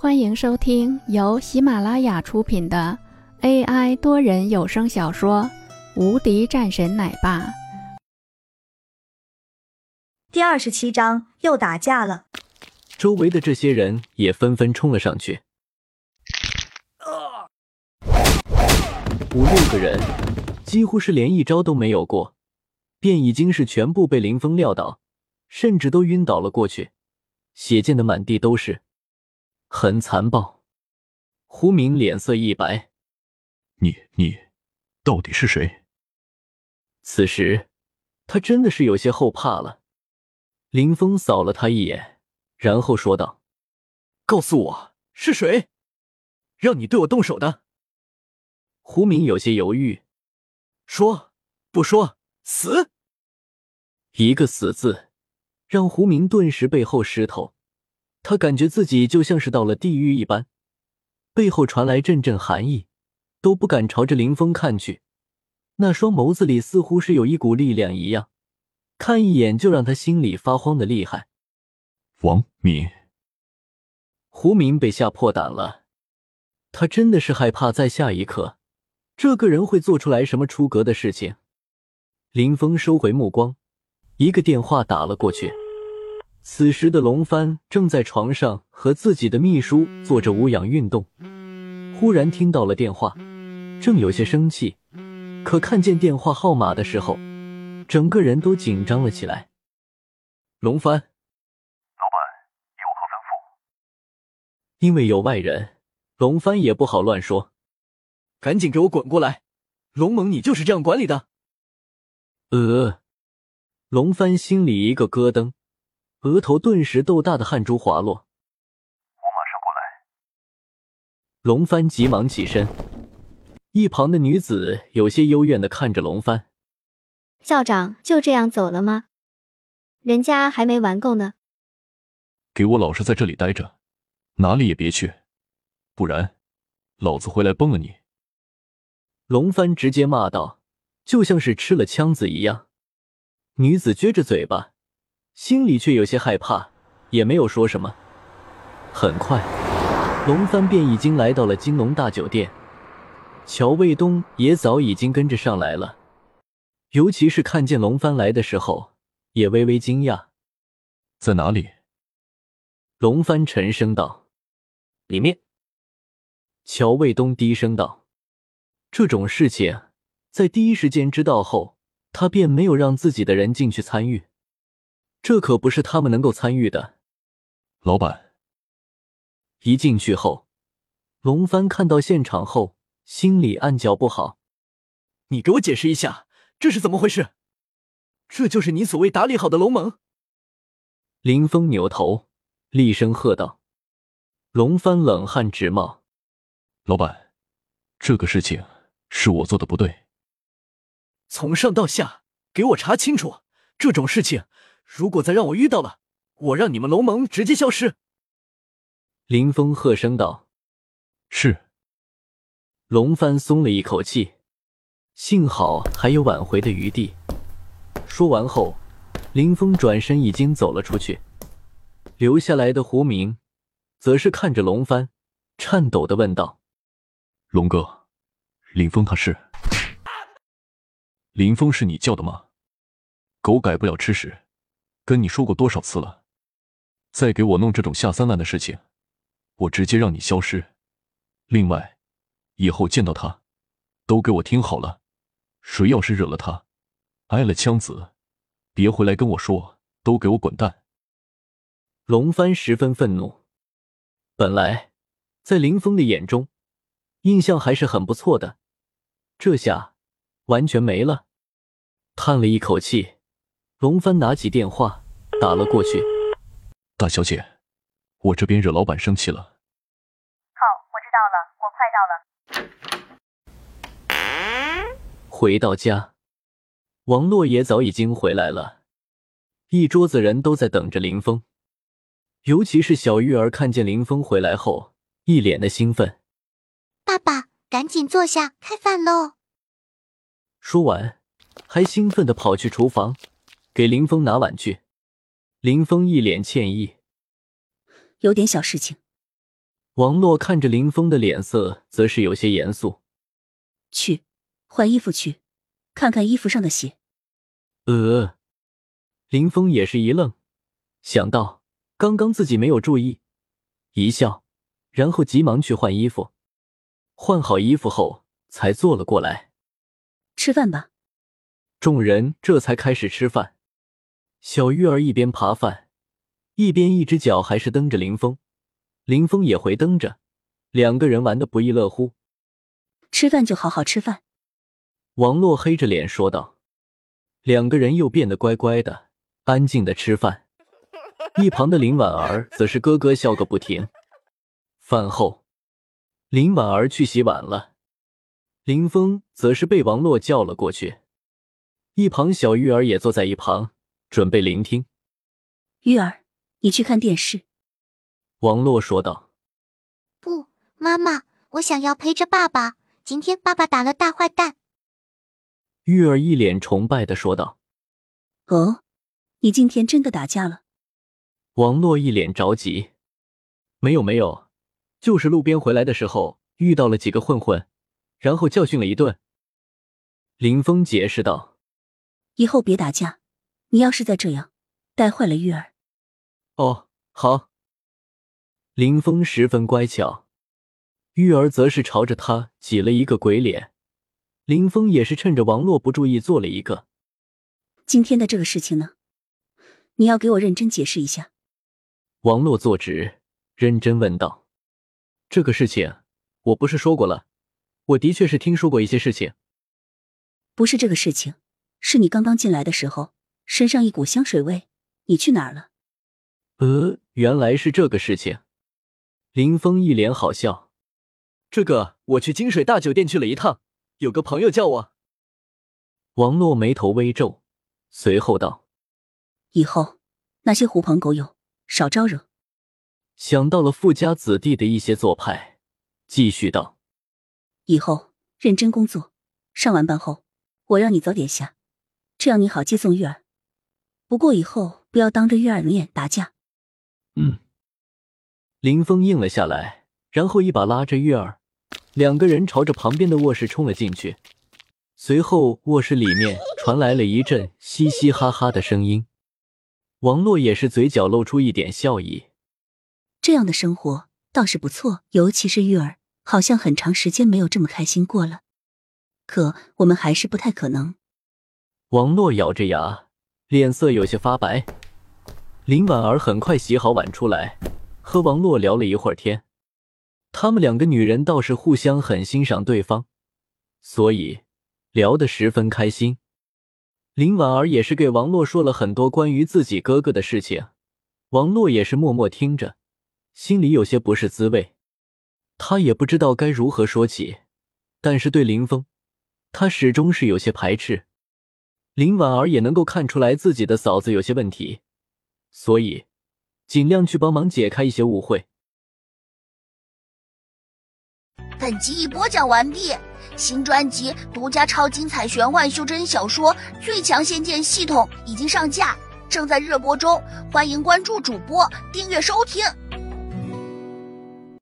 欢迎收听由喜马拉雅出品的 AI 多人有声小说《无敌战神奶爸》第二十七章，又打架了。周围的这些人也纷纷冲了上去，五六个人，几乎是连一招都没有过，便已经是全部被林峰撂倒，甚至都晕倒了过去，血溅的满地都是。很残暴，胡明脸色一白：“你你，到底是谁？”此时，他真的是有些后怕了。林峰扫了他一眼，然后说道：“告诉我是谁，让你对我动手的？”胡明有些犹豫：“说不说，死！”一个“死”字，让胡明顿时背后湿透。他感觉自己就像是到了地狱一般，背后传来阵阵寒意，都不敢朝着林峰看去。那双眸子里似乎是有一股力量一样，看一眼就让他心里发慌的厉害。王敏，胡明被吓破胆了，他真的是害怕在下一刻，这个人会做出来什么出格的事情。林峰收回目光，一个电话打了过去。此时的龙帆正在床上和自己的秘书做着无氧运动，忽然听到了电话，正有些生气，可看见电话号码的时候，整个人都紧张了起来。龙帆，老板有何吩咐？因为有外人，龙帆也不好乱说，赶紧给我滚过来！龙猛，你就是这样管理的？呃，龙帆心里一个咯噔。额头顿时豆大的汗珠滑落，我马上过来。龙帆急忙起身，一旁的女子有些幽怨的看着龙帆。校长就这样走了吗？人家还没玩够呢。给我老实在这里待着，哪里也别去，不然老子回来崩了你！龙帆直接骂道，就像是吃了枪子一样。女子撅着嘴巴。心里却有些害怕，也没有说什么。很快，龙帆便已经来到了金龙大酒店，乔卫东也早已经跟着上来了。尤其是看见龙帆来的时候，也微微惊讶。在哪里？龙帆沉声道：“里面。”乔卫东低声道：“这种事情，在第一时间知道后，他便没有让自己的人进去参与。”这可不是他们能够参与的。老板一进去后，龙帆看到现场后，心里暗叫不好。你给我解释一下，这是怎么回事？这就是你所谓打理好的龙盟？林峰扭头厉声喝道。龙帆冷汗直冒。老板，这个事情是我做的不对。从上到下，给我查清楚这种事情。如果再让我遇到了，我让你们龙盟直接消失！”林峰喝声道。“是。”龙帆松了一口气，幸好还有挽回的余地。说完后，林峰转身已经走了出去，留下来的胡明，则是看着龙帆，颤抖的问道：“龙哥，林峰他是？林峰是你叫的吗？狗改不了吃屎！”跟你说过多少次了，再给我弄这种下三滥的事情，我直接让你消失。另外，以后见到他，都给我听好了，谁要是惹了他，挨了枪子，别回来跟我说，都给我滚蛋！龙帆十分愤怒，本来在林峰的眼中，印象还是很不错的，这下完全没了，叹了一口气。龙帆拿起电话打了过去。大小姐，我这边惹老板生气了。好，我知道了，我快到了。回到家，王洛也早已经回来了，一桌子人都在等着林峰。尤其是小玉儿看见林峰回来后，一脸的兴奋。爸爸，赶紧坐下，开饭喽！说完，还兴奋的跑去厨房。给林峰拿碗去。林峰一脸歉意，有点小事情。王洛看着林峰的脸色，则是有些严肃。去换衣服去，看看衣服上的血。呃，林峰也是一愣，想到刚刚自己没有注意，一笑，然后急忙去换衣服。换好衣服后，才坐了过来。吃饭吧。众人这才开始吃饭。小玉儿一边扒饭，一边一只脚还是蹬着林峰，林峰也回蹬着，两个人玩的不亦乐乎。吃饭就好好吃饭。王洛黑着脸说道。两个人又变得乖乖的，安静的吃饭。一旁的林婉儿则是咯咯笑个不停。饭后。林婉儿去洗碗了，林峰则是被王洛叫了过去。一旁小玉儿也坐在一旁，准备聆听。玉儿，你去看电视。王洛说道。不，妈妈，我想要陪着爸爸。今天爸爸打了大坏蛋。玉儿一脸崇拜的说道。哦，你今天真的打架了？王洛一脸着急。没有，没有。就是路边回来的时候遇到了几个混混，然后教训了一顿。林峰解释道：“以后别打架，你要是再这样，带坏了玉儿。”哦，好。林峰十分乖巧，玉儿则是朝着他挤了一个鬼脸。林峰也是趁着王洛不注意做了一个。今天的这个事情呢，你要给我认真解释一下。王洛坐直，认真问道。这个事情，我不是说过了？我的确是听说过一些事情。不是这个事情，是你刚刚进来的时候，身上一股香水味，你去哪儿了？呃，原来是这个事情。林峰一脸好笑。这个，我去金水大酒店去了一趟，有个朋友叫我。王洛眉头微皱，随后道：“以后那些狐朋狗友少招惹。”想到了富家子弟的一些做派，继续道：“以后认真工作，上完班后我让你早点下，这样你好接送玉儿。不过以后不要当着玉儿的面打架。”嗯。林峰应了下来，然后一把拉着玉儿，两个人朝着旁边的卧室冲了进去。随后卧室里面传来了一阵嘻嘻哈哈的声音，王洛也是嘴角露出一点笑意。这样的生活倒是不错，尤其是玉儿，好像很长时间没有这么开心过了。可我们还是不太可能。王洛咬着牙，脸色有些发白。林婉儿很快洗好碗出来，和王洛聊了一会儿天。他们两个女人倒是互相很欣赏对方，所以聊得十分开心。林婉儿也是给王洛说了很多关于自己哥哥的事情，王洛也是默默听着。心里有些不是滋味，他也不知道该如何说起。但是对林峰，他始终是有些排斥。林婉儿也能够看出来自己的嫂子有些问题，所以尽量去帮忙解开一些误会。本集已播讲完毕，新专辑独家超精彩玄幻修真小说《最强仙剑系统》已经上架，正在热播中，欢迎关注主播，订阅收听。